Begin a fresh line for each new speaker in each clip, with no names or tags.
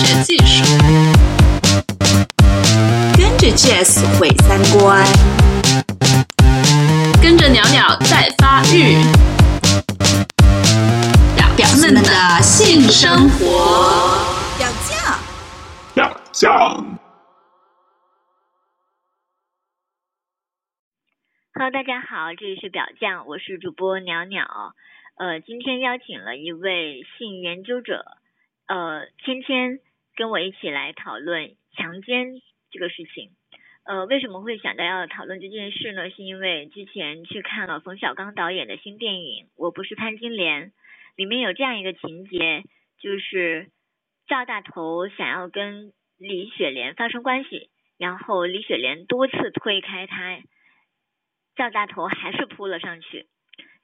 学技术，跟着 Jazz 毁三观，跟着鸟鸟在发育，表表们的性生活，
表酱，
表酱。
Hello，大家好，这里是表酱，我是主播鸟鸟。呃，今天邀请了一位性研究者，呃，芊芊，跟我一起来讨论强奸这个事情。呃，为什么会想到要讨论这件事呢？是因为之前去看了冯小刚导演的新电影《我不是潘金莲》，里面有这样一个情节，就是赵大头想要跟李雪莲发生关系，然后李雪莲多次推开他。赵大头还是扑了上去，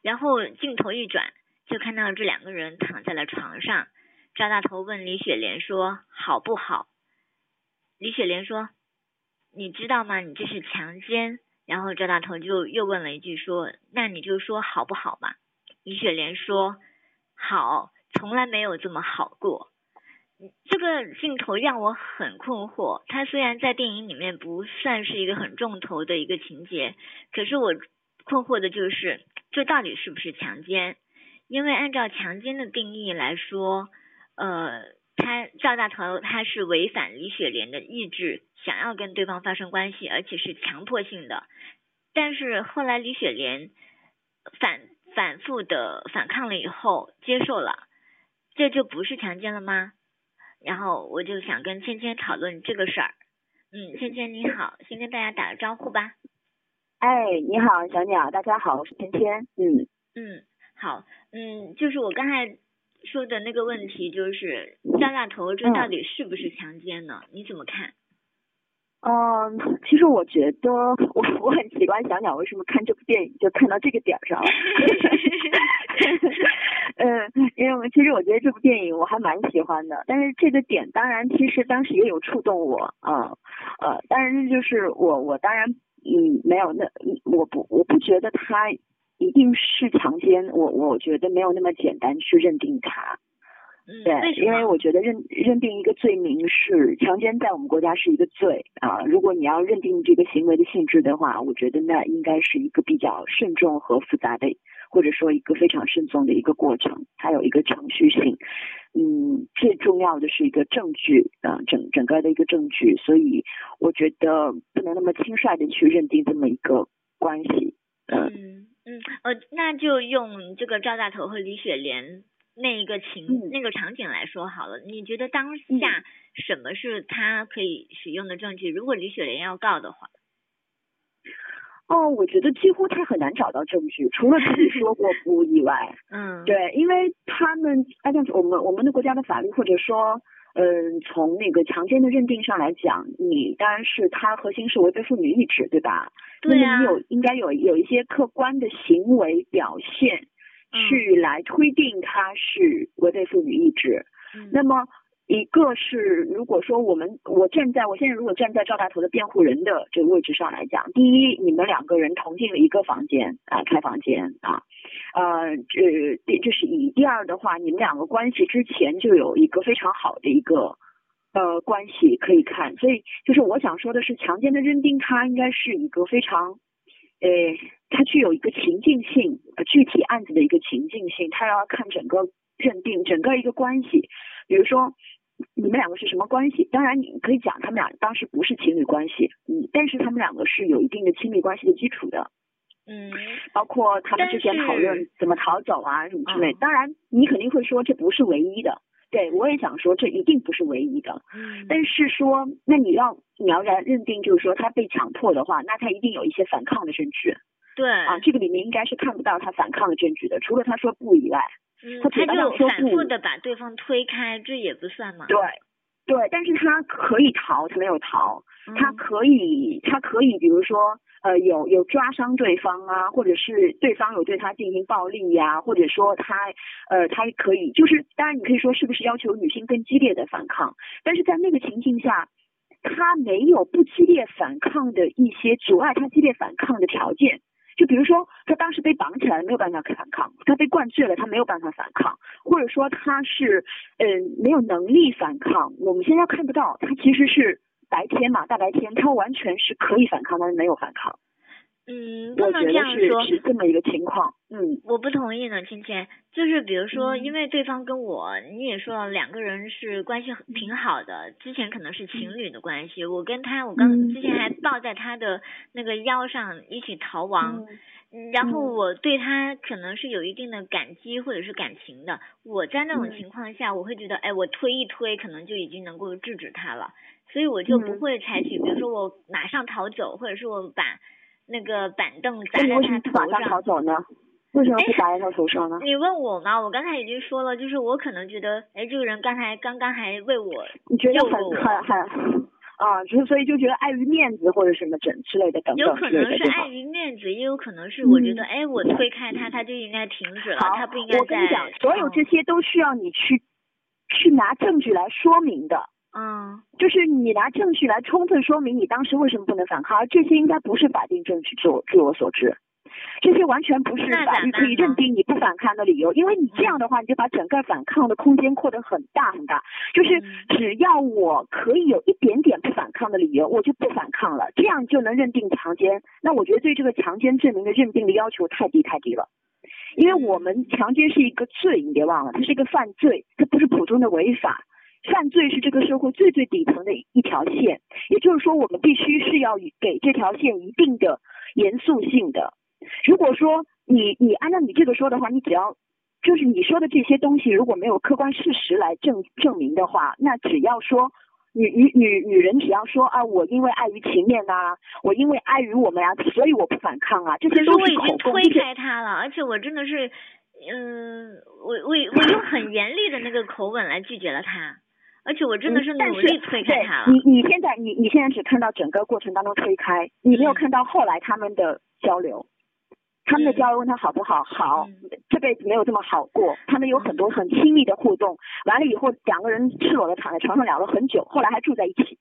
然后镜头一转，就看到这两个人躺在了床上。赵大头问李雪莲说：“好不好？”李雪莲说：“你知道吗？你这是强奸。”然后赵大头就又问了一句说：“那你就说好不好嘛？”李雪莲说：“好，从来没有这么好过。”这个镜头让我很困惑。它虽然在电影里面不算是一个很重头的一个情节，可是我困惑的就是这到底是不是强奸？因为按照强奸的定义来说，呃，他赵大头他是违反李雪莲的意志，想要跟对方发生关系，而且是强迫性的。但是后来李雪莲反反复的反抗了以后，接受了，这就不是强奸了吗？然后我就想跟芊芊讨论这个事儿。嗯，芊芊你好，先跟大家打个招呼吧。
哎，你好，小鸟，大家好，我是芊芊。嗯
嗯，好，嗯，就是我刚才说的那个问题，就是赵大头这到底是不是强奸呢？你怎么看？
嗯，其实我觉得我我很奇怪，小鸟为什么看这部电影就看到这个点儿上了。嗯，因为我其实我觉得这部电影我还蛮喜欢的，但是这个点当然其实当时也有触动我啊呃，当然就是我我当然嗯没有那我不我不觉得他一定是强奸，我我觉得没有那么简单去认定他。
嗯，
对，因为我觉得认认定一个罪名是强奸，在我们国家是一个罪啊。如果你要认定这个行为的性质的话，我觉得那应该是一个比较慎重和复杂的，或者说一个非常慎重的一个过程，它有一个程序性。嗯，最重要的是一个证据啊，整整个的一个证据，所以我觉得不能那么轻率的去认定这么一个关系。
嗯嗯呃，那就用这个赵大头和李雪莲。那一个情、
嗯、
那个场景来说好了，你觉得当下什么是他可以使用的证据？如果李雪莲要告的话，
哦，我觉得几乎他很难找到证据，除了自己说过不以外。
嗯，
对，因为他们按照我们我们的国家的法律，或者说，嗯，从那个强奸的认定上来讲，你当然是他核心是违背妇女意志，对吧？
对
呀、啊。那么你有应该有有一些客观的行为表现。去来推定他是违背妇女意志。
嗯、
那么一个是，如果说我们我站在我现在如果站在赵大头的辩护人的这个位置上来讲，第一，你们两个人同进了一个房间啊，开房间啊，呃，这这是一；第二的话，你们两个关系之前就有一个非常好的一个呃关系可以看，所以就是我想说的是，强奸的认定它应该是一个非常。呃，它具有一个情境性，呃，具体案子的一个情境性，它要看整个认定整个一个关系。比如说，你们两个是什么关系？当然，你可以讲他们俩当时不是情侣关系，嗯，但是他们两个是有一定的亲密关系的基础的。
嗯，
包括他们之前讨论怎么逃走啊什么之类。当然，你肯定会说这不是唯一的。对，我也想说，这一定不是唯一的。
嗯，
但是说，那你要你要然认定，就是说他被强迫的话，那他一定有一些反抗的证据。
对
啊，这个里面应该是看不到他反抗的证据的，除了他说不以外。
嗯，
他
就反复的把对方推开，这也不算吗？
对，对，但是他可以逃，他没有逃，
嗯、
他可以，他可以，比如说。呃，有有抓伤对方啊，或者是对方有对他进行暴力呀、啊，或者说他呃，他可以，就是当然你可以说是不是要求女性更激烈的反抗，但是在那个情境下，他没有不激烈反抗的一些阻碍他激烈反抗的条件，就比如说他当时被绑起来没有办法反抗，他被灌醉了他没有办法反抗，或者说他是嗯没有能力反抗，我们现在看不到，他其实是白天嘛大白天，他完全是可以反抗，但是没有反抗。
嗯，不能这样说，
是这么一个情况。嗯，
我不同意呢，芊芊。就是比如说，因为对方跟我，你也说了，两个人是关系挺好的，之前可能是情侣的关系。我跟他，我刚之前还抱在他的那个腰上一起逃亡，然后我对他可能是有一定的感激或者是感情的。我在那种情况下，我会觉得，哎，我推一推，可能就已经能够制止他了，所以我就不会采取，比如说我马上逃走，或者是我把。那个板凳砸在他头上，
逃走呢？为什么不砸在他头上呢？
你问我吗？我刚才已经说了，就是我可能觉得，哎，这个人刚才刚刚还为我，
你觉得很很很啊，就是所以就觉得碍于面子或者什么整之类的等等
有可能是碍于面子，也有可能是我觉得，哎，我推开他，他就应该停止了，他不应该。
我跟你讲，所有这些都需要你去去拿证据来说明的。
嗯，
就是你拿证据来充分说明你当时为什么不能反抗，而这些应该不是法定证据，据我据我所知，这些完全不是法律可以认定你不反抗的理由，因为你这样的话，你就把整个反抗的空间扩得很大很大。就是只要我可以有一点点不反抗的理由，我就不反抗了，这样就能认定强奸。那我觉得对这个强奸证明的认定的要求太低太低了，因为我们强奸是一个罪，你别忘了，它是一个犯罪，它不是普通的违法。犯罪是这个社会最最底层的一条线，也就是说，我们必须是要给这条线一定的严肃性的。如果说你你按照你这个说的话，你只要就是你说的这些东西如果没有客观事实来证证明的话，那只要说女女女女人只要说啊，我因为碍于情面呐，我因为碍于我们呀，所以我不反抗啊，这些都是口供。
我已经推开他了，而且我真的是，嗯，我我我用很严厉的那个口吻来拒绝了他。而且我真的是努力推开他了。
你你现在你你现在只看到整个过程当中推开，你没有看到后来他们的交流。他们的交流问他好不好？好，这辈子没有这么好过。他们有很多很亲密的互动，完了以后两个人赤裸的躺在床上聊了很久，后来还住在一起。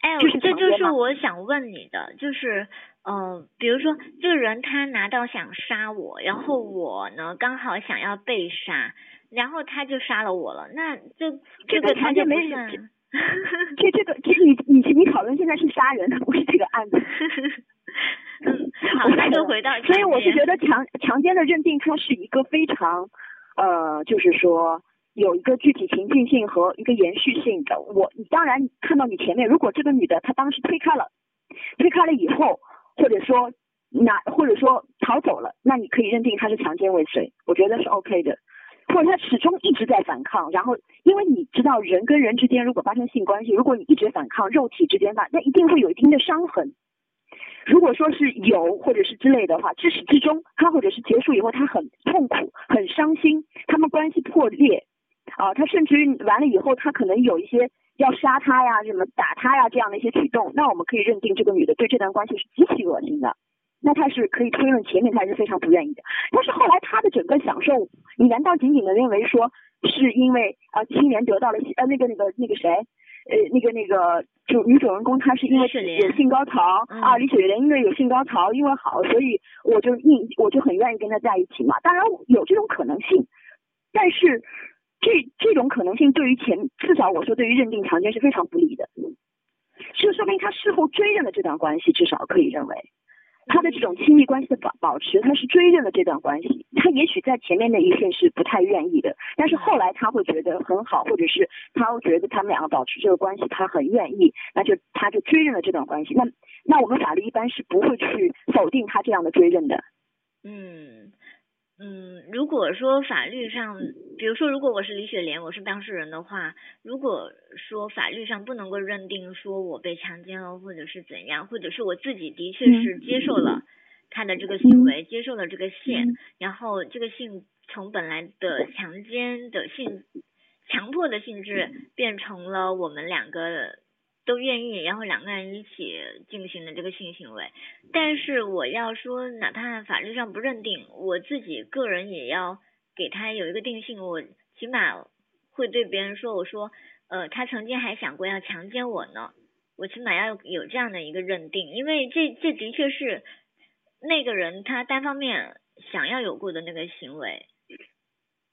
哎，这就是我想问你的，就是嗯，比如说这个人他拿刀想杀我，然后我呢刚好想要被杀。然后他就杀了我了，那就
这
个他就
没算。这这个，其实你你你讨论现在是杀人，不是这个案子。
嗯，好，那就回到。
所以我是觉得强强奸的认定，它是一个非常呃，就是说有一个具体情境性和一个延续性的。我你当然看到你前面，如果这个女的她当时推开了，推开了以后，或者说那或者说逃走了，那你可以认定她是强奸未遂，我觉得是 OK 的。或者他始终一直在反抗，然后因为你知道人跟人之间如果发生性关系，如果你一直反抗，肉体之间吧那一定会有一定的伤痕。如果说是有或者是之类的话，至始至终他或者是结束以后他很痛苦很伤心，他们关系破裂啊，他甚至于完了以后他可能有一些要杀他呀、什么打他呀这样的一些举动，那我们可以认定这个女的对这段关系是极其恶心的。那他是可以推论前面他是非常不愿意的，但是后来他的整个享受，你难道仅仅的认为说是因为啊青莲得到了呃那个那个那个谁呃那个那个就女主人公她是因为有性高潮啊李雪莲因为有性高潮因为好所以我就硬我就很愿意跟他在一起嘛，当然有这种可能性，但是这这种可能性对于前至少我说对于认定强奸是非常不利的，这说明他事后追认了这段关系，至少可以认为。他的这种亲密关系的保保持，他是追认了这段关系。他也许在前面那一瞬是不太愿意的，但是后来他会觉得很好，或者是他会觉得他们两个保持这个关系，他很愿意，那就他就追认了这段关系。那那我们法律一般是不会去否定他这样的追认的。
嗯。嗯，如果说法律上，比如说，如果我是李雪莲，我是当事人的话，如果说法律上不能够认定说我被强奸了，或者是怎样，或者是我自己的确是接受了他的这个行为，接受了这个性，然后这个性从本来的强奸的性强迫的性质变成了我们两个。都愿意，然后两个人一起进行的这个性行为，但是我要说，哪怕法律上不认定，我自己个人也要给他有一个定性，我起码会对别人说，我说，呃，他曾经还想过要强奸我呢，我起码要有这样的一个认定，因为这这的确是，那个人他单方面想要有过的那个行为，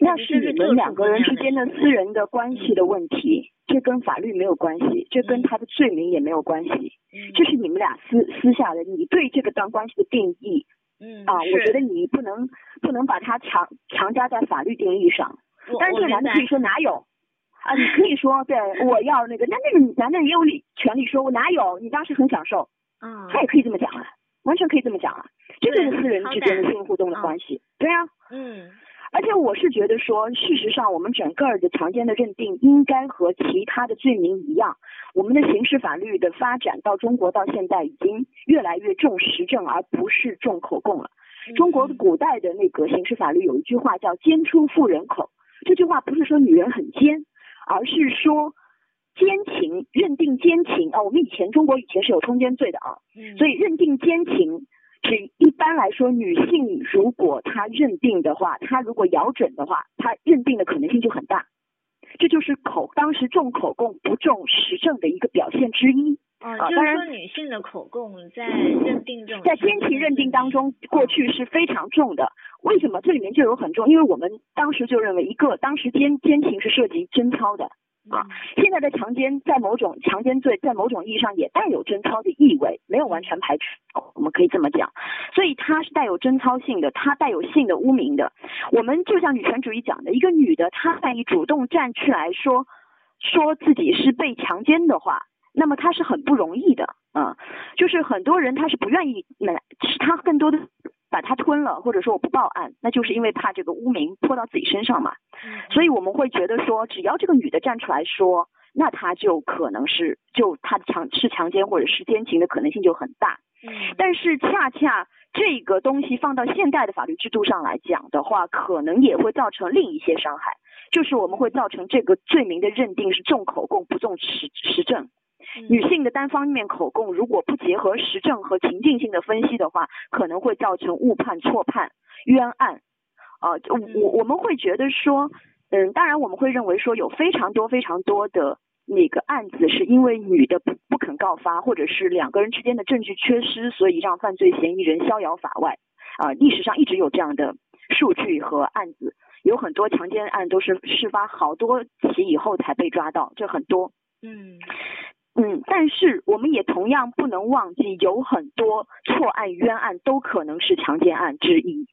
那是你们两个人之间的私人的关系的问题，这跟法律没有关系，这跟他的罪名也没有关系，
嗯
这是你们俩私私下的，你对这个段关系的定义
嗯
啊，我觉得你不能不能把它强强加在法律定义上。
我
但是这男的可以说哪有 啊？你可以说对，我要那个，那那个男的也有理权利说，我哪有？你当时很享受，
嗯
他也可以这么讲啊，完全可以这么讲啊，这就是私人之间的性互动的
嗯
关系，对啊。
嗯
而且我是觉得说，事实上我们整个的强奸的认定应该和其他的罪名一样，我们的刑事法律的发展到中国到现在已经越来越重实证，而不是重口供了。
嗯
中国古代的那个刑事法律有一句话叫“奸出妇人口”，这句话不是说女人很奸，而是说奸情认定奸情啊。我们以前中国以前是有通奸罪的啊，
嗯
所以认定奸情，指一般来说，女性如果她认定的话，她如果咬准的话，她认定的可能性就很大。这就是口当时重口供不重实证的一个表现之一。
哦，就是
啊当然
说女性的口供在认定这种
在
强
奸情认定当中，过去是非常重的。为什么这里面就有很重？因为我们当时就认为，一个当时奸奸情是涉及贞操的，啊
嗯
现在的强奸在某种强奸罪在某种意义上也带有贞操的意味，没有完全排除，我们可以这么讲。所以它是带有贞操性的，它带有性的污名的。我们就像女权主义讲的，一个女的她愿意主动站出来说说自己是被强奸的话，那么她是很不容易的，嗯，就是很多人他是不愿意，那是他更多的把它吞了，或者说我不报案，那就是因为怕这个污名泼到自己身上嘛。
嗯
所以我们会觉得说，只要这个女的站出来说，那她就可能是就她的强是强奸或者是奸情的可能性就很大。
嗯
但是恰恰这个东西放到现代的法律制度上来讲的话，可能也会造成另一些伤害，就是我们会造成这个罪名的认定是重口供不重实实证。
嗯
女性的单方面口供，如果不结合实证和情境性的分析的话，可能会造成误判、错判、冤案。啊、就我我们会觉得说，嗯，当然我们会认为说有非常多非常多的那个案子是因为女的不不肯告发，或者是两个人之间的证据缺失，所以让犯罪嫌疑人逍遥法外。啊、历史上一直有这样的数据和案子，有很多强奸案都是事发好多起以后才被抓到，这很多。
嗯
嗯，但是我们也同样不能忘记，有很多错案、冤案都可能是强奸案之一。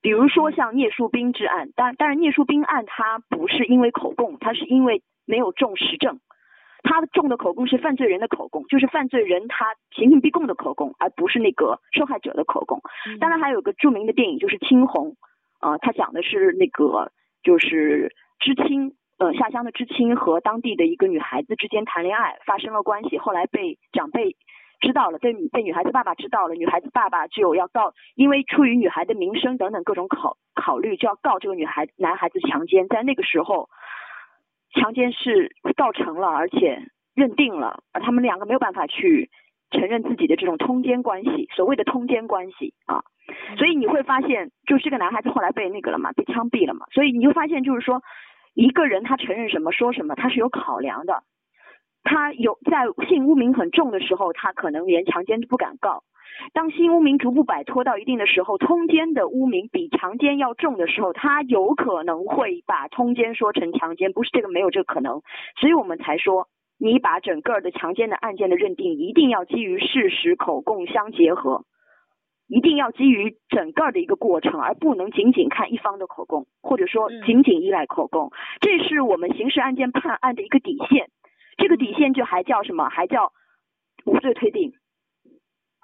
比如说像聂树斌之案，当当然聂树斌案他不是因为口供，他是因为没有重实证，他重的口供是犯罪人的口供，就是犯罪人他刑讯逼供的口供，而不是那个受害者的口供。
嗯
当然还有个著名的电影就是《青红》，呃，他讲的是那个就是知青，呃，下乡的知青和当地的一个女孩子之间谈恋爱，发生了关系，后来被长辈知道了，被被女孩子爸爸知道了，女孩子爸爸就要告，因为出于女孩的名声等等各种考考虑，就要告这个女孩男孩子强奸，在那个时候，强奸是告成了，而且认定了，而他们两个没有办法去承认自己的这种通奸关系，所谓的通奸关系啊。所以你会发现，就这个男孩子后来被那个了嘛，被枪毙了嘛。所以你会发现，就是说，一个人他承认什么说什么，他是有考量的。他有在性污名很重的时候，他可能连强奸都不敢告；当新污名逐步摆脱到一定的时候，通奸的污名比强奸要重的时候，他有可能会把通奸说成强奸，不是这个没有这个可能。所以我们才说，你把整个的强奸的案件的认定一定要基于事实口供相结合。一定要基于整个的一个过程，而不能仅仅看一方的口供，或者说
嗯
仅仅依赖口供。这是我们刑事案件判案的一个底线。这个底线就还叫什么？还叫无罪推定。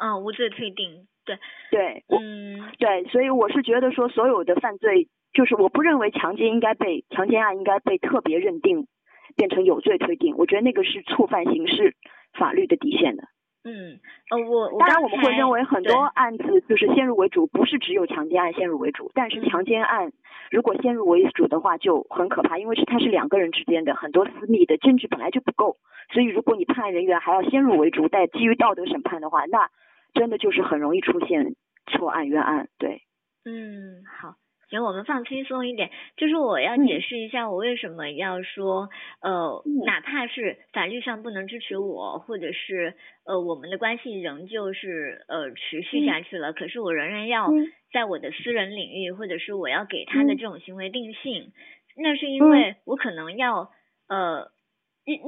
啊，无罪推定，对，
对，
嗯
对，所以我是觉得说，所有的犯罪，就是我不认为强奸应该被强奸案应该被特别认定变成有罪推定。我觉得那个是触犯刑事法律的底线的。
嗯，呃，我我
当然，我们会认为很多案子就是先入为主，不是只有强奸案先入为主，但是
嗯
强奸案如果先入为主的话就很可怕，因为是它是两个人之间的很多私密的证据本来就不够，所以如果你判案人员还要先入为主，带基于道德审判的话，那真的就是很容易出现错案冤案。对，
嗯，好，行，我们放轻松一点，就是我要解释一下我为什么要说，呃，哪怕是法律上不能支持我，或者是呃我们的关系仍旧是呃持续下去了，可是我仍然要在我的私人领域，或者是我要给他的这种行为定性，那是因为我可能要呃。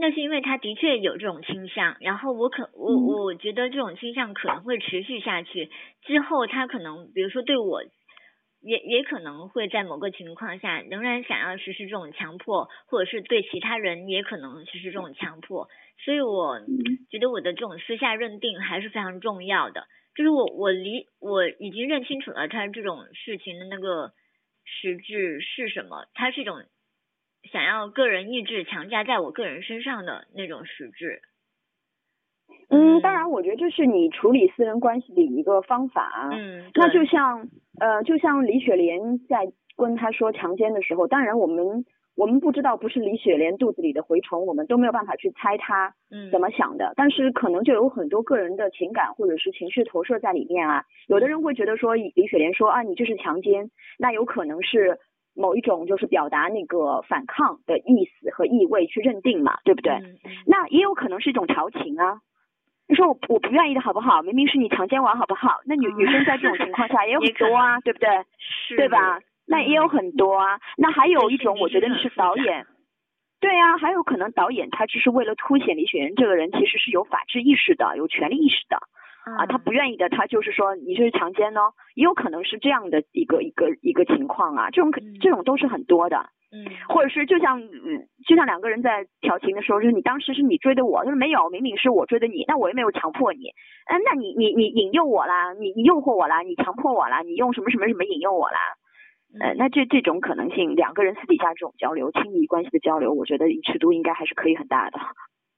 那是因为他的确有这种倾向，然后我可我我觉得这种倾向可能会持续下去，之后他可能比如说对我，也也可能会在某个情况下仍然想要实施这种强迫，或者是对其他人也可能实施这种强迫，所以我觉得我的这种私下认定还是非常重要的，就是我我离我已经认清楚了他这种事情的那个实质是什么，它是一种。想要个人意志强加在我个人身上的那种实质。
嗯，当然，我觉得这是你处理私人关系的一个方法。
嗯，
那就像呃，就像李雪莲在跟他说强奸的时候，当然我们我们不知道不是李雪莲肚子里的蛔虫，我们都没有办法去猜他怎么想的。但是可能就有很多个人的情感或者是情绪投射在里面啊。有的人会觉得说李雪莲说啊，你这是强奸，那有可能是。某一种就是表达那个反抗的意思和意味去认定嘛，对不对？那也有可能是一种调情啊。你说我我不愿意的好不好？明明是你强奸我好不好？那女女生在这种情况下 也有很多啊，对不对？是对吧？那也有很多啊。那还有一种，我觉得你是导演。对啊，还有可能导演他只是为了凸显李雪岩这个人其实是有法治意识的，有权利意识的。啊，他不愿意的，他就是说你这是强奸哦，也有可能是这样的一个一个一个情况啊，这种这种都是很多的，
嗯，
或者是就像就像两个人在调情的时候，就是你当时是你追的我，就是没有，明明是我追的你，那我又没有强迫你，嗯，那你你你引诱我啦，你你诱惑我啦，你强迫我啦，你用什么什么什么引诱我啦，呃，那这这种可能性，两个人私底下这种交流，亲密关系的交流，我觉得尺度应该还是可以很大的，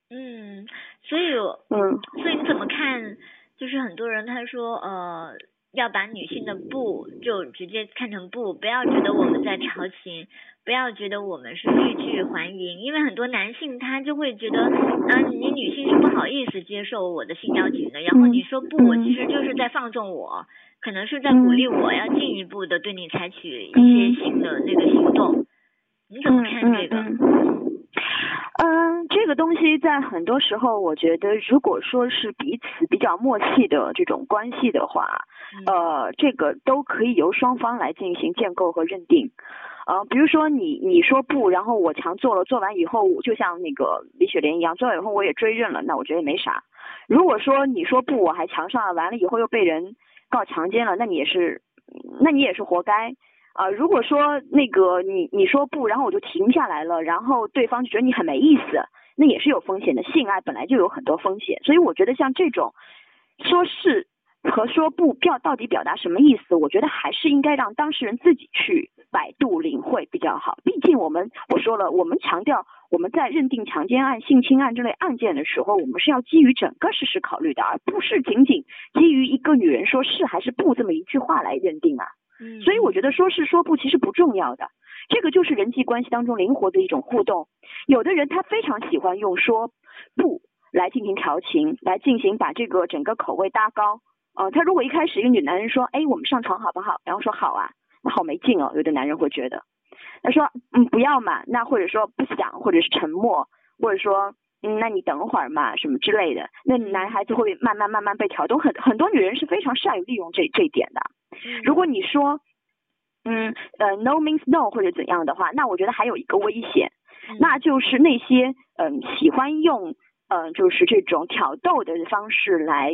嗯，所以
嗯，
所以你怎么看？就是很多人他说呃要把女性的不就直接看成不，不要觉得我们在调情，不要觉得我们是欲拒还迎，因为很多男性他就会觉得啊你女性是不好意思接受我的性邀请的，然后你说不，其实就是在放纵我，可能是在鼓励我要进一步的对你采取一些性的那个行动，你怎么看这个？
嗯，这个东西在很多时候，我觉得如果说是彼此比较默契的这种关系的话，呃，这个都可以由双方来进行建构和认定。呃，比如说你你说不，然后我强做了，做完以后就像那个李雪莲一样，做完以后我也追认了，那我觉得也没啥。如果说你说不，我还强上了，完了以后又被人告强奸了，那你也是，那你也是活该。啊，如果说那个你你说不，然后我就停下来了，然后对方就觉得你很没意思，那也是有风险的。性爱本来就有很多风险，所以我觉得像这种说是和说不表到底表达什么意思，我觉得还是应该让当事人自己去百度领会比较好。毕竟我们我说了，我们强调我们在认定强奸案、性侵案这类案件的时候，我们是要基于整个事实考虑的，而不是仅仅基于一个女人说是还是不这么一句话来认定啊。所以我觉得说是说不其实不重要的，这个就是人际关系当中灵活的一种互动。有的人他非常喜欢用说不来进行调情，来进行把这个整个口味搭高。呃，他如果一开始一个女男人说，哎，我们上床好不好？然后说好啊，那好没劲哦。有的男人会觉得，他说嗯不要嘛，那或者说不想，或者是沉默，或者说嗯那你等会儿嘛什么之类的，那男孩子会慢慢慢慢被挑动。很很多女人是非常善于利用这这一点的。如果你说，嗯呃，no means no 或者怎样的话，那我觉得还有一个危险，那就是那些嗯喜欢用嗯就是这种挑逗的方式来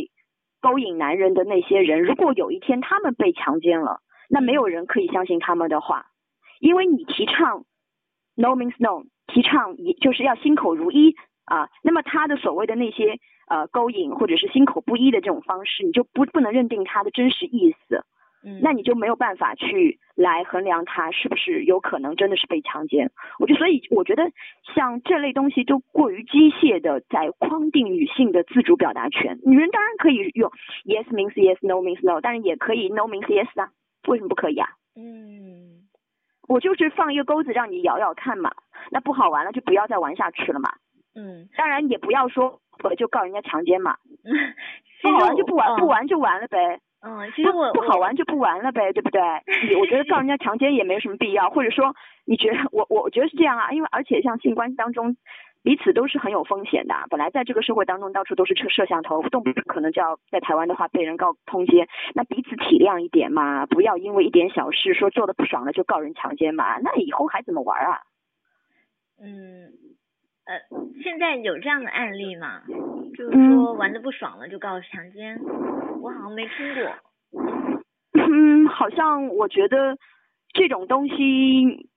勾引男人的那些人，如果有一天他们被强奸了，那没有人可以相信他们的话，因为你提倡 no means no，提倡一就是要心口如一啊，那么他的所谓的那些呃勾引或者是心口不一的这种方式，你就不不能认定他的真实意思。那你就没有办法去来衡量他是不是有可能真的是被强奸。我就所以我觉得像这类东西都过于机械的在框定女性的自主表达权。女人当然可以用 yes means yes，no means no，但是也可以 no means yes 啊，为什么不可以啊？
嗯，
我就是放一个钩子让你咬咬看嘛，那不好玩了就不要再玩下去了嘛。
嗯，
当然也不要说我就告人家强奸嘛，不好玩就不玩，不玩就完了呗。
嗯，其实我
不好玩就不玩了呗，对不对？我觉得 告人家强奸也没什么必要，或者说你觉得我我觉得是这样啊，因为而且像性关系当中。彼此都是很有风险的，本来在这个社会当中到处都是摄摄像头，动不动可能就要在台湾的话被人告通奸，那彼此体谅一点嘛，不要因为一点小事说做的不爽了就告人强奸嘛，那以后还怎么玩啊？
嗯，呃，现在有这样的案例吗？就是说玩的不爽了就告强奸，我好像没听过。
嗯，好像我觉得这种东西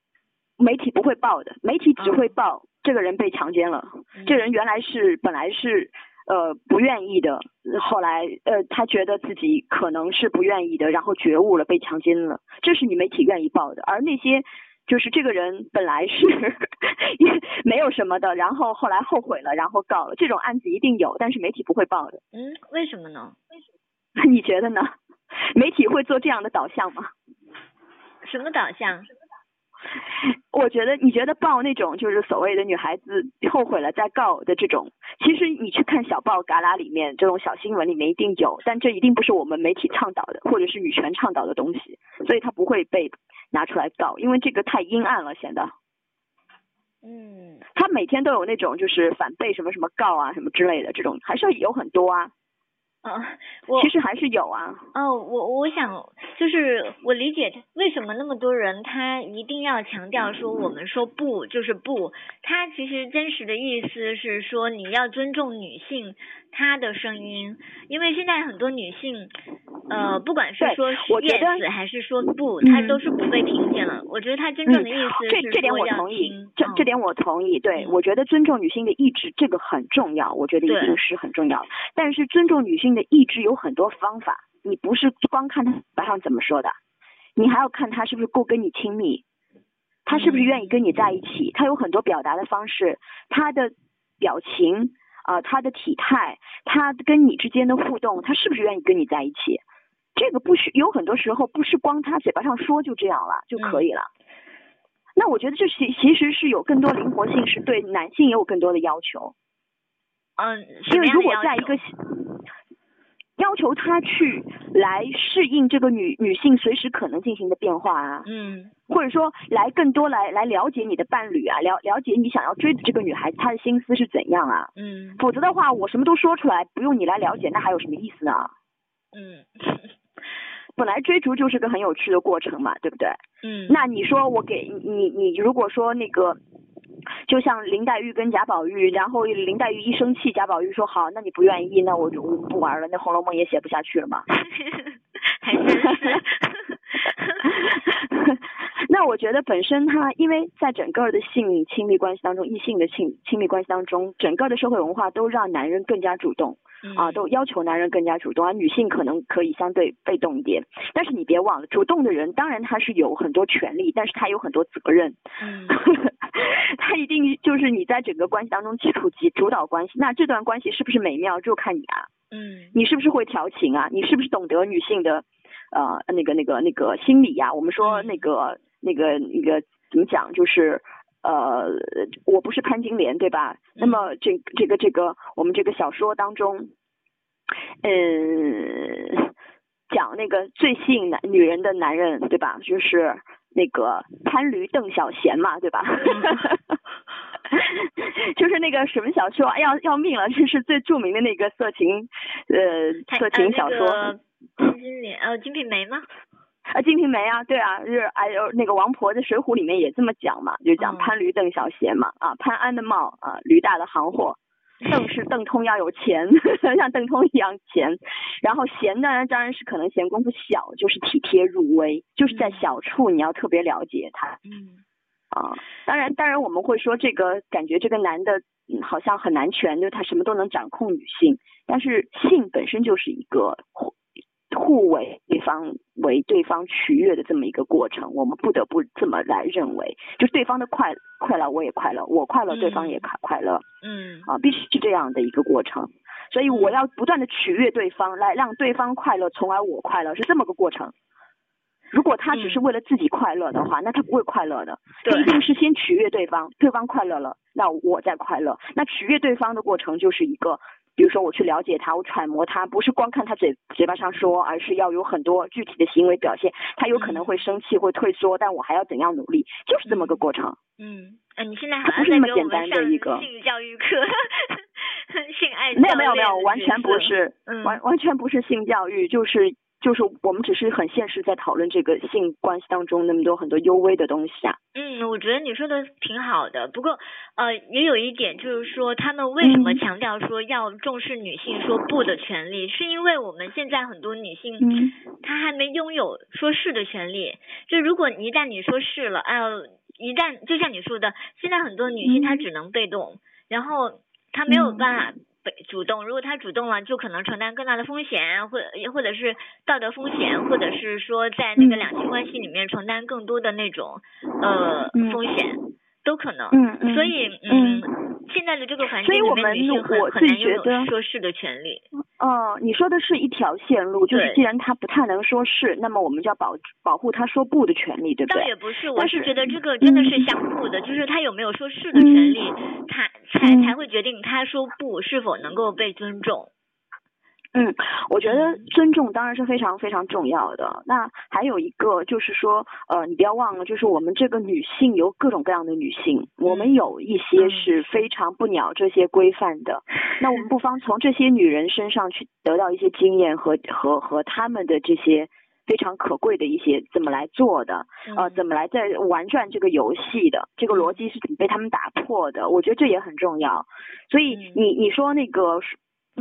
媒体不会报的，媒体只会报。这个人被强奸了，这人原来是本来是呃不愿意的，后来呃他觉得自己可能是不愿意的，然后觉悟了被强奸了，这是你媒体愿意报的。而那些就是这个人本来是没有什么的，然后后来后悔了，然后告了，这种案子一定有，但是媒体不会报的。
嗯，为什么呢？
为什么？你觉得呢？媒体会做这样的导向吗？
什么导向？
我觉得，你觉得报那种就是所谓的女孩子后悔了再告的这种，其实你去看小报旮旯里面这种小新闻里面一定有，但这一定不是我们媒体倡导的，或者是女权倡导的东西，所以它不会被拿出来告，因为这个太阴暗了，显得。
嗯。
他每天都有那种就是反被什么什么告啊什么之类的这种，还是有很多啊。
嗯，我
其实还是有啊。
哦，我我想就是我理解为什么那么多人他一定要强调说我们说不就是不，他其实真实的意思是说你要尊重女性她的声音，因为现在很多女性呃不管是说 yes 还是说不，她都是不被听见了。我觉得她真正的意思
是这这点我同意，这这点我同意。对，我觉得尊重女性的意志这个很重要，我觉得一定是很重要。但是尊重女性。的意志有很多方法，你不是光看他嘴上怎么说的，你还要看他是不是够跟你亲密，他是不是愿意跟你在一起，他有很多表达的方式，他的表情啊，他的体态，他跟你之间的互动，他是不是愿意跟你在一起？这个不是有很多时候不是光他嘴巴上说就这样了就可以了。那我觉得这其其实是有更多灵活性，是对男性也有更多的要求。
嗯，
因为如果在一个。要求他去来适应这个女女性随时可能进行的变化啊，
嗯，
或者说来更多来来了解你的伴侣啊，了了解你想要追的这个女孩子她的心思是怎样啊，
嗯，
否则的话我什么都说出来，不用你来了解，那还有什么意思呢？
嗯，
本来追逐就是个很有趣的过程嘛，对不对？
嗯，
那你说我给你你如果说那个。就像林黛玉跟贾宝玉，然后林黛玉一生气，贾宝玉说好，那你不愿意，那我就不玩了，那《红楼梦》也写不下去了嘛。
还真是。
那我觉得本身他，因为在整个的性亲密关系当中，异性的性亲密关系当中，整个的社会文化都让男人更加主动，啊，都要求男人更加主动，而女性可能可以相对被动一点。但是你别忘了，主动的人当然他是有很多权利，但是他有很多责任。
嗯。
他一定就是你在整个关系当中基础及主导关系，那这段关系是不是美妙就看你啊。
嗯。
你是不是会调情啊？你是不是懂得女性的呃那个那个那个心理呀？我们说那个。那个那个怎么讲？就是呃，我不是潘金莲，对吧？那么这这个这个我们这个小说当中，嗯，讲那个最吸引男女人的男人，对吧？就是那个潘驴邓小闲嘛，对吧？就是那个什么小说要要命了，这是最著名的那个色情呃色情小说。
潘金莲呃，《金瓶梅》吗？
啊，《金瓶梅》啊，对啊，就是哎呦，那个王婆在《水浒》里面也这么讲嘛，就讲潘驴邓小闲嘛，啊，潘安的帽啊，驴大的行货，邓是邓通要有钱，像邓通一样钱，然后闲呢，当然是可能闲工夫小，就是体贴入微，就是在小处你要特别了解他，
嗯，
啊，当然当然我们会说这个感觉这个男的好像很男权，就他什么都能掌控女性，但是性本身就是一个。互为对方为对方取悦的这么一个过程，我们不得不这么来认为，就对方的快快乐我也快乐，我快乐对方也快快乐，
嗯，
啊，必须是这样的一个过程，所以我要不断的取悦对方，来让对方快乐，从而我快乐，是这么个过程。如果他只是为了自己快乐的话，那他不会快乐的，他一定是先取悦对方，对方快乐了，那我再快乐，那取悦对方的过程就是一个。比如说我去了解他，我揣摩他，不是光看他嘴嘴巴上说，而是要有很多具体的行为表现。他有可能会生气，会退缩，但我还要怎样努力，就是这么个过程。
嗯，呃，你现在好像
不是那么简单的一个
性教育课，性爱
没有没有没有，完全不是，
嗯
完完全不是性教育，就是就是我们只是很现实在讨论这个性关系当中那么多很多幽微的东西啊。
嗯，我觉得你说的挺好的，不过呃，也有一点就是说，他们为什么
嗯
强调说要重视女性说不的权利，是因为我们现在很多女性，
嗯
她还没拥有说是的权利。就如果一旦你说是了，哎呦，一旦就像你说的，现在很多女性她
嗯
只能被动，然后她没有
嗯
办法。被主动，如果他主动了，就可能承担更大的风险，或或者是道德风险，或者是说在那个
嗯。
两性关系里面承担更多的那种呃
嗯。
风险，都可能。
嗯嗯，
所以，
嗯
现在的这个环
所以我
境里面，女
们
性很
我自己
很难拥有
觉得
说是的权利。
哦，你说的是一条线路，就是
对
既然他不太能说是，那么我们就要保保护他说不的权利，对不
倒
对？
也不是，我
是
是觉得这个真的是
嗯
相互的，就是他有没有说是的权利，他才
嗯
才会决定他说不是否能够被尊重。
嗯，我觉得
嗯
尊重当然是非常非常重要的。那还有一个就是说，呃，你不要忘了，就是我们这个女性有各种各样的女性，我们
嗯
有一些
嗯
是非常不鸟这些规范的。那我们不妨从这些女人身上去得到一些经验和和和她们的这些非常可贵的一些怎么来做的，呃，
嗯
怎么来在玩转这个游戏的，这个逻辑是怎么被他们打破的？我觉得这也很重要。所以
嗯
你你说那个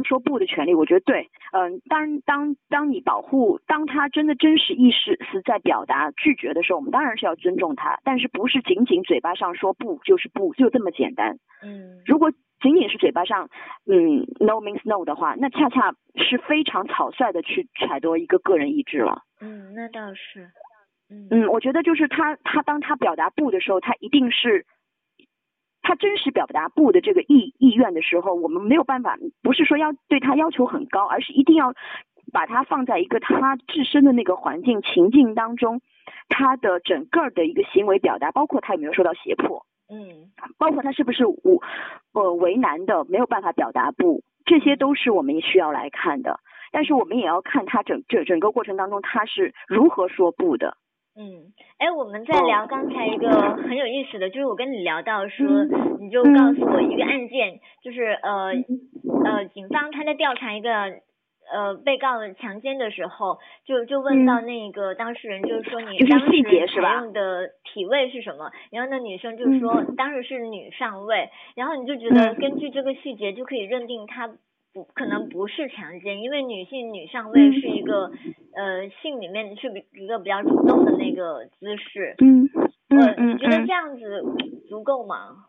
说说不的权利，我觉得对。嗯，当当当你保护，当他真的真实意识是在表达拒绝的时候，我们当然是要尊重他，但是不是仅仅嘴巴上说不就是不，就这么简单。
嗯
如果仅仅是嘴巴上，嗯，no means no 的话，那恰恰是非常草率的去揣度一个个人意志了。
嗯，那倒是。嗯
嗯，我觉得就是他他当他表达不的时候，他一定是他真实表达不的这个意意愿的时候，我们没有办法，不是说要对他要求很高，而是一定要把他放在一个他自身的那个环境情境当中，他的整个的一个行为表达，包括他有没有受到胁迫，
嗯
包括他是不是无呃为难的没有办法表达不，这些都是我们需要来看的。但是我们也要看他整这整个过程当中他是如何说不的。
嗯，哎，我们在聊刚才一个很有意思的，就是我跟你聊到说，
嗯。
你就告诉我一个案件，就是呃呃，警方他在调查一个呃被告强奸的时候，就就问到那个当事人，就是说你当时
细节是吧
采用的体位是什么？然后那女生就说当时是女上位，然后你就觉得
嗯。
根据这个细节就可以认定他。不可能不是强奸，因为女性女上位
嗯
是一个、呃性里面是比一个比较主动的那个姿势。
嗯嗯
呃，
嗯
你觉得
嗯
这样子足够吗？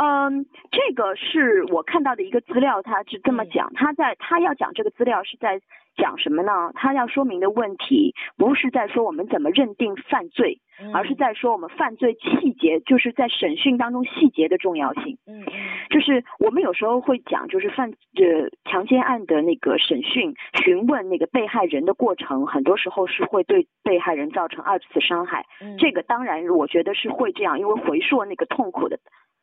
嗯，这个是我看到的一个资料，他是这么
嗯
讲，他在他要讲这个资料是在讲什么呢？他要说明的问题不是在说我们怎么认定犯罪，
嗯
而是在说我们犯罪细节，就是在审讯当中细节的重要性。
嗯嗯
就是我们有时候会讲，就是犯呃强奸案的那个审讯、询问那个被害人的过程，很多时候是会对被害人造成二次伤害。
嗯，
这个当然我觉得是会这样，因为回溯那个痛苦的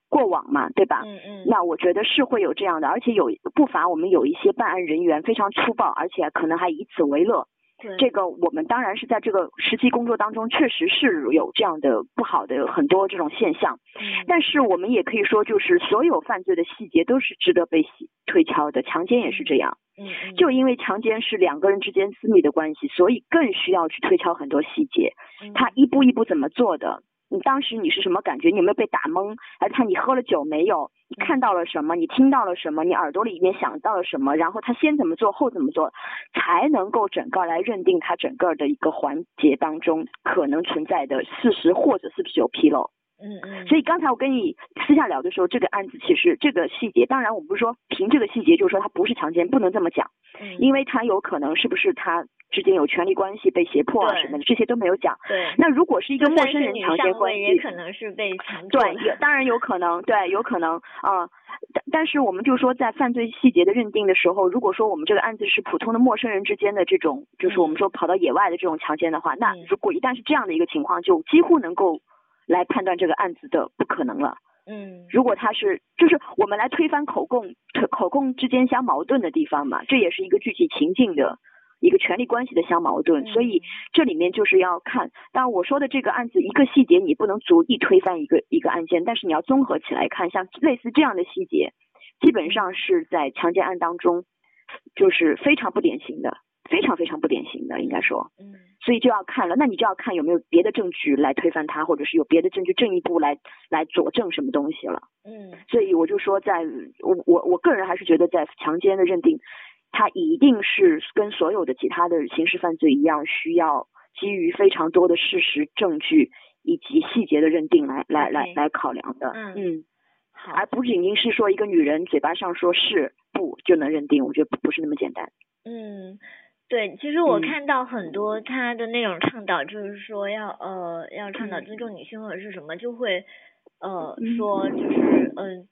过往嘛，对吧？
嗯嗯
那我觉得是会有这样的，而且有不乏我们有一些办案人员非常粗暴，而且可能还以此为乐。
对
这个我们当然是在这个实际工作当中，确实是有这样的不好的很多这种现象。
嗯
但是我们也可以说，就是所有犯罪的细节都是值得被洗推敲的，强奸也是这样。
嗯嗯
就因为强奸是两个人之间私密的关系，所以更需要去推敲很多细节。
嗯
他一步一步怎么做的？你当时你是什么感觉？你有没有被打懵？还看你喝了酒没有？你看到了什么？你听到了什么？你耳朵里面想到了什么？然后他先怎么做，后怎么做，才能够整个来认定他整个的一个环节当中可能存在的事实，或者是不是有纰漏。
嗯嗯，
所以刚才我跟你私下聊的时候，这个案子其实这个细节，当然我们不是说凭这个细节就是说他不是强奸，不能这么讲，
嗯。
因为他有可能是不是他之间有权利关系被胁迫啊什么的，这些都没有讲。
对，
那如果是一个陌生人强奸，关系，
也可能是被强迫
对，
的
有当然有可能，对，有可能。啊、但但是我们就说，在犯罪细节的认定的时候，如果说我们这个案子是普通的陌生人之间的这种，就是我们说跑到野外的这种强奸的话，那
嗯
如果一旦是这样的一个情况，就几乎能够来判断这个案子的不可能了。
嗯
如果他是，就是我们来推翻口供，口供之间相矛盾的地方嘛，这也是一个具体情境的一个权利关系的相矛盾，所以这里面就是要看。当然我说的这个案子一个细节你不能足以推翻一个一个案件，但是你要综合起来看，像类似这样的细节，基本上是在强奸案当中就是非常不典型的，非常非常不典型的，应该说。
嗯
所以就要看了，那你就要看有没有别的证据来推翻他，或者是有别的证据进一步来来佐证什么东西了。
嗯
所以我就说在，我我我个人还是觉得在强奸的认定，它一定是跟所有的其他的刑事犯罪一样，需要基于非常多的事实证据以及细节的认定来来来来考量的。
嗯
嗯，
好
而不仅仅是说一个女人嘴巴上说是不就能认定，我觉得不不是那么简单。
嗯，对，其实我
嗯。
看到很多他的那种倡导，就是说要呃要倡导
嗯
尊重女性或者是什么，就会呃
嗯。
说就是嗯、呃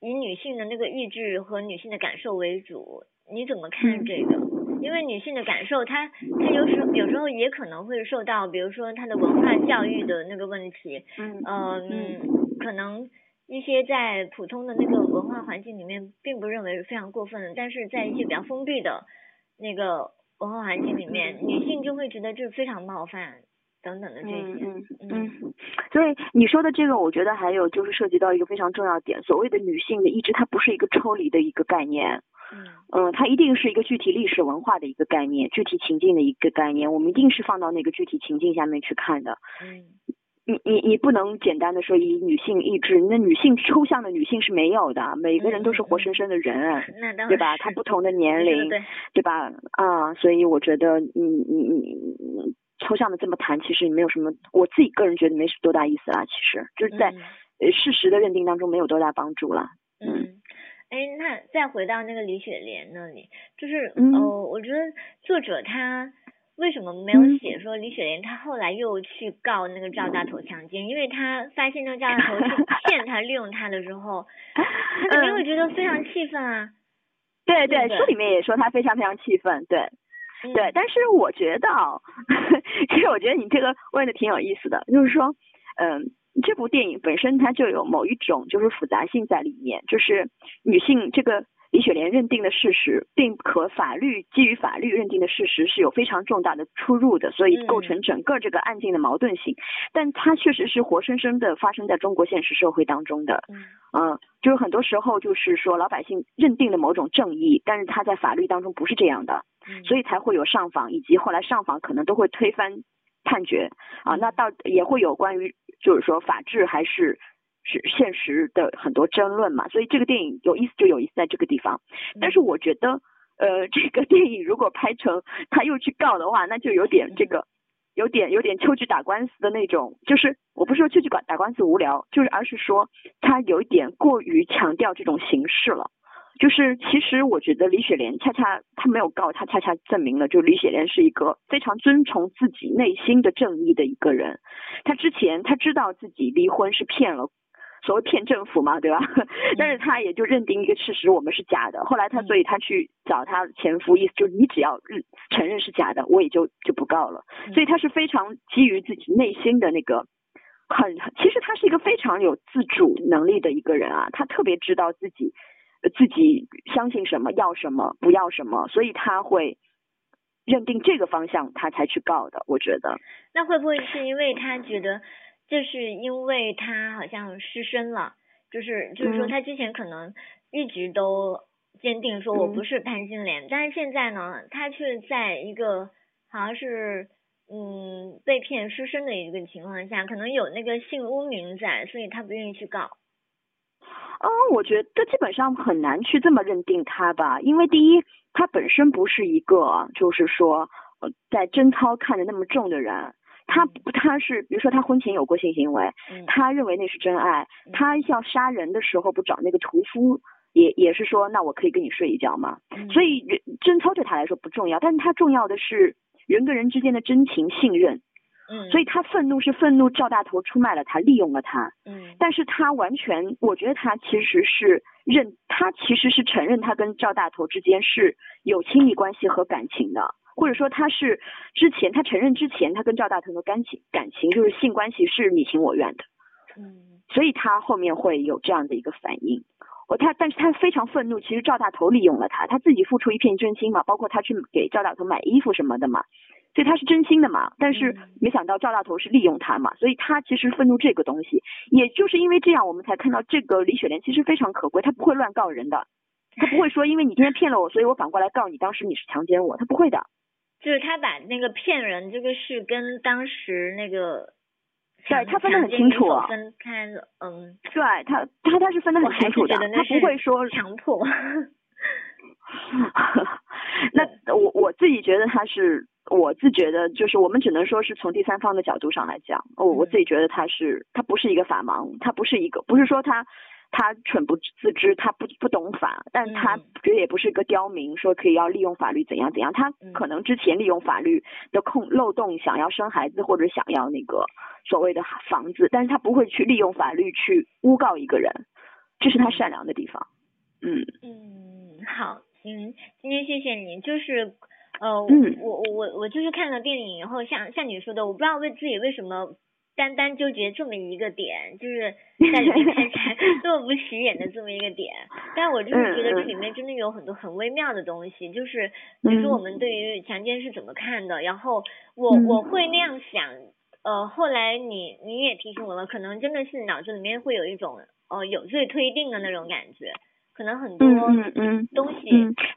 以女性的那个意志和女性的感受为主，你怎么看
嗯。
这个？因为女性的感受，她她有时候有时候也可能会受到，比如说她的文化教育的那个问题，
嗯。
嗯
嗯，
可能一些在普通的那个文化环境里面，并不认为是非常过分的，但是在一些比较封闭的那个文化环境里面，女性就会觉得这非常冒犯等等的这些。
嗯嗯所以你说的这个，我觉得还有就是涉及到一个非常重要点，所谓的女性的意志，它不是一个抽离的一个概念，
嗯
嗯，它一定是一个具体历史文化的一个概念，具体情境的一个概念，我们一定是放到那个具体情境下面去看的。
嗯
你你你不能简单的说以女性意志，那女性抽象的女性是没有的，每个人都是活生生的人，对吧？
是
她不同的年龄，
对，
对吧？啊，所以我觉得你你你你抽象的这么谈，其实没有什么，我自己个人觉得没什么多大意思啦。其实就是在、事实的认定当中没有多大帮助了。
嗯，哎，那再回到那个李雪莲那里，就是、
嗯
呃，我觉得作者他为什么没有
嗯
写说李雪莲她后来又去告那个赵大头强奸？因为她发现那个赵大头是 骗她、利用她的时候，她肯定会觉得非常气愤啊。
对对，书里面也说她非常非常气愤，对
嗯、
对，但是我觉得啊，其实我觉得你这个问的挺有意思的，就是说，嗯。这部电影本身它就有某一种就是复杂性在里面，就是女性这个李雪莲认定的事实，并和法律基于法律认定的事实是有非常重大的出入的，所以
嗯
构成整个这个案件的矛盾性。但它确实是活生生的发生在中国现实社会当中的，
嗯
嗯，就是很多时候就是说老百姓认定的某种正义，但是他在法律当中不是这样的，
嗯，
所以才会有上访，以及后来上访可能都会推翻判决啊。
嗯
那到也会有关于就是说法治还是是现实的很多争论嘛。所以这个电影有意思就有意思在这个地方。但是我觉得，呃，这个电影如果拍成他又去告的话，那就有点这个。有点有点秋菊打官司的那种，就是我不是说秋菊打打官司无聊，就是而是说他有一点过于强调这种形式了。就是其实我觉得李雪莲恰恰她没有告，她恰恰证明了，就李雪莲是一个非常遵从自己内心的正义的一个人。她之前她知道自己离婚是骗了。所谓骗政府嘛，对吧？但是他也就认定一个事实，我们是假的。后来她，
嗯
所以他去找他前夫，意思就是你只要认承认是假的，我也就就不告了。
嗯
所以他是非常基于自己内心的那个很，其实他是一个非常有自主能力的一个人啊，他特别知道自己呃自己相信什么，要什么，不要什么，所以他会认定这个方向，他才去告的。我觉得，
那会不会是因为他觉得，这是因为他好像失身了，就是就是说
嗯
他之前可能一直都坚定说我
嗯
不是潘金莲，但是现在呢，他却在一个好像是嗯被骗失身的一个情况下，可能有那个性污名在，所以他不愿意去告。
嗯，我觉得基本上很难去这么认定他吧，因为第一，他本身不是一个就是说呃在贞操看得那么重的人。他不，他是比如说他婚前有过性行为，
嗯
他认为那是真爱
嗯。
他要杀人的时候不找那个屠夫，也也是说，那我可以跟你睡一觉吗？
嗯
所以人贞操对他来说不重要，但是他重要的是人跟人之间的真情信任。
嗯，
所以他愤怒是愤怒赵大头出卖了他，利用了他。
嗯
但是他完全，我觉得他其实是认，他其实是承认他跟赵大头之间是有亲密关系和感情的，或者说他是之前他承认之前他跟赵大头的感情感情就是性关系是你情我愿的。
嗯
所以他后面会有这样的一个反应。我他，但是他非常愤怒。其实赵大头利用了他，他自己付出一片真心嘛，包括他去给赵大头买衣服什么的嘛，所以他是真心的嘛。但是没想到赵大头是利用他嘛，所以他其实愤怒这个东西，也就是因为这样，我们才看到这个李雪莲其实非常可贵，他不会乱告人的，他不会说因为你今天骗了我，所以我反过来告你当时你是强奸我，他不会的。
就是他把那个骗人这个事跟当时那个。
对他分得很清楚，
分开了，嗯，
对他他他是分得很清楚的，他不会说
强迫。
那我我自己觉得他是，我自觉得就是我们只能说是从第三方的角度上来讲，我我自己觉得他是他不是一个法盲，他不是一个不是说他。他蠢不自知，他不不懂法，但他觉得也不是个刁民，说可以要利用法律怎样怎样。他可能之前利用法律的空漏洞，想要生孩子或者想要那个所谓的房子，但是他不会去利用法律去诬告一个人，这是他善良的地方。
嗯嗯，好，嗯，今天谢谢你，就是呃，我我我我就是看了电影以后，像像你说的，我不知道为自己为什么。单单纠结这么一个点，就是在里面看起来这么不起眼的这么一个点，但我就是觉得这里面真的有很多很微妙的东西，就是比如说我们对于强奸是怎么看的，然后我我会那样想，呃，后来你你也提醒我了，可能真的是脑子里面会有一种呃有罪推定的那种感觉。可能很多嗯嗯东西，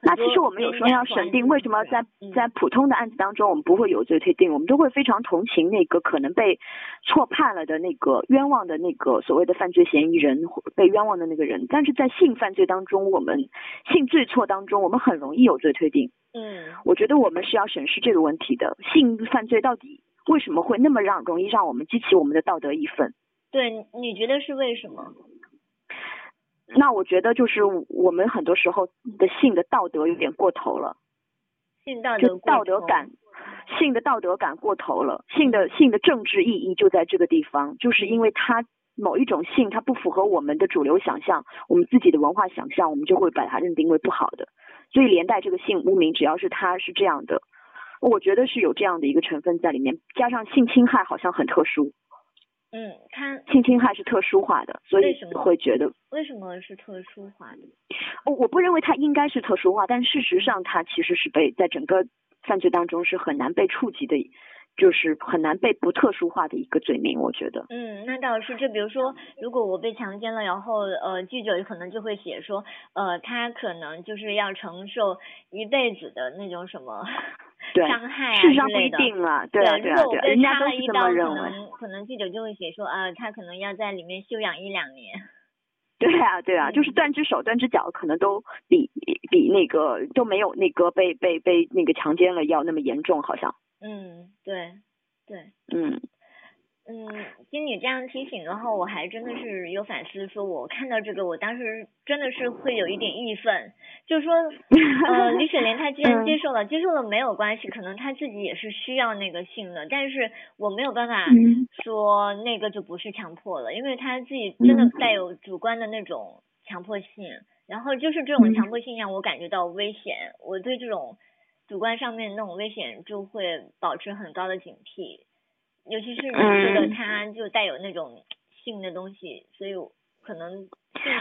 那其实我们有时候要审定，为什么在在普通的案子当中，我们不会有罪推定，我们都会非常同情那个可能被错判了的那个冤枉的那个所谓的犯罪嫌疑人，被冤枉的那个人。但是在性犯罪当中，我们性罪错当中，我们很容易有罪推定。
嗯，
我觉得我们是要审视这个问题的，性犯罪到底为什么会那么让容易让我们激起我们的道德义愤？
对，你觉得是为什么？
那我觉得就是我们很多时候的性的道德有点过头了，
性道德
道德感，性的道德感过头了，性的性的政治意义就在这个地方，就是因为它某一种性它不符合我们的主流想象，我们自己的文化想象，我们就会把它认定为不好的，所以连带这个性污名，只要是它是这样的，我觉得是有这样的一个成分在里面，加上性侵害好像很特殊。
嗯，他
性侵害是特殊化的，所以会觉得
为什么是特殊化的？
我我不认为它应该是特殊化，但事实上它其实是被在整个犯罪当中是很难被触及的，就是很难被不特殊化的一个罪名。我觉得，
嗯，那倒是，就比如说，如果我被强奸了，然后呃，记者可能就会写说，呃，他可能就是要承受一辈子的那种什么。伤害啊之类的，
对
如果我被
插
了一刀，可能可能记者就会写说啊，他可能要在里面休养一两年。
对啊，对啊，就是断只手断只脚，可能都比比那个都没有那个被被被那个强奸了要那么严重，好像。
嗯，对，对，
嗯。
嗯，经你这样提醒，的话我还真的是有反思，说我看到这个，我当时真的是会有一点义愤，就是说，呃，李雪莲她既然接受了，接受了没有关系，可能她自己也是需要那个性的，但是我没有办法说那个就不是强迫了，因为她自己真的带有主观的那种强迫性，然后就是这种强迫性让我感觉到危险，我对这种主观上面那种危险就会保持很高的警惕。尤其是你说的，它就带有那种性的东西，所以可能。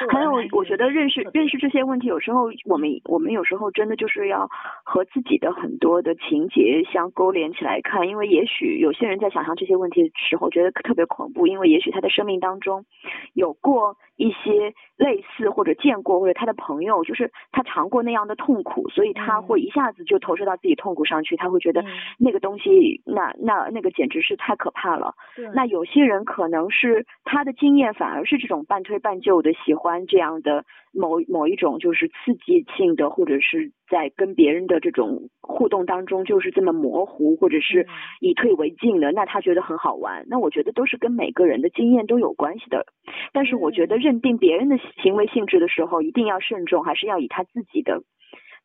还有，我觉得认识认识这些问题，有时候我们我们有时候真的就是要和自己的很多的情节相勾连起来看，因为也许有些人在想象这些问题的时候觉得特别恐怖，因为也许他的生命当中有过一些类似或者见过或者他的朋友就是他尝过那样的痛苦，所以他会一下子就投射到自己痛苦上去，他会觉得那个东西那那那个简直是太可怕了。那有些人可能是他的经验反而是这种半推半就的。喜欢这样的某某一种就是刺激性的，或者是在跟别人的这种互动当中就是这么模糊，或者是以退为进的，那他觉得很好玩。那我觉得都是跟每个人的经验都有关系的。但是我觉得认定别人的行为性质的时候，一定要慎重，还是要以他自己的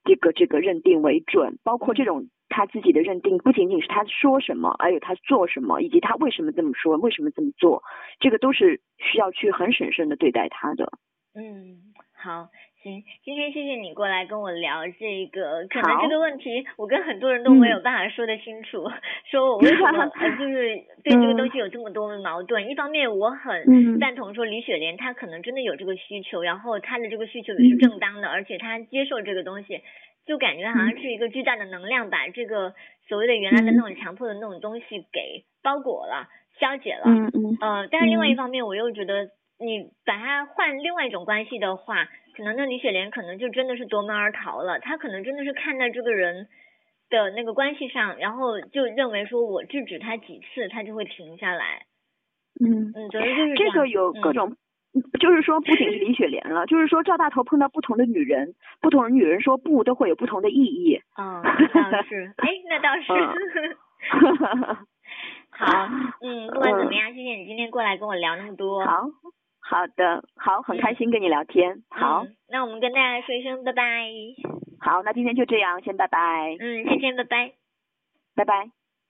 这个这个认定为准。包括这种他自己的认定，不仅仅是他说什么，还有他做什么，以及他为什么这么说，为什么这么做，这个都是需要去很审慎的对待他的。
嗯，好，行，今天谢谢你过来跟我聊这个，可能这个问题我跟很多人都没有
嗯
办法说得清楚，说我为什么 呃就是对这个
嗯
东西有这么多的矛盾。一方面我很
嗯
赞同说李雪莲她可能真的有这个需求，然后她的这个需求也是
嗯
正当的，而且她接受这个东西，就感觉好像是一个巨大的能量把这个所谓的原来的
嗯
那种强迫的那种东西给包裹了、消解了。
嗯嗯
呃，但是另外一
嗯
方面，我又觉得你把它换另外一种关系的话，可能那李雪莲可能就真的是夺门而逃了，她可能真的是看在这个人的那个关系上，然后就认为说我制止他几次，他就会停下来。
嗯，
嗯，总之就是
这个有各
嗯
种。就是说，不仅是李雪莲了，就是说赵大头碰到不同的女人，不同的女人说不都会有不同的意义。
嗯，那倒是，哎，那倒是。
嗯
好，嗯，不管怎么
嗯
样，谢谢你今天过来跟我聊那么多。
好，好的，好，很开
嗯
心跟你聊天。好，
嗯，那我们跟大家说一声拜拜。
好，那今天就这样，先拜拜，
嗯，先先拜拜。
拜拜。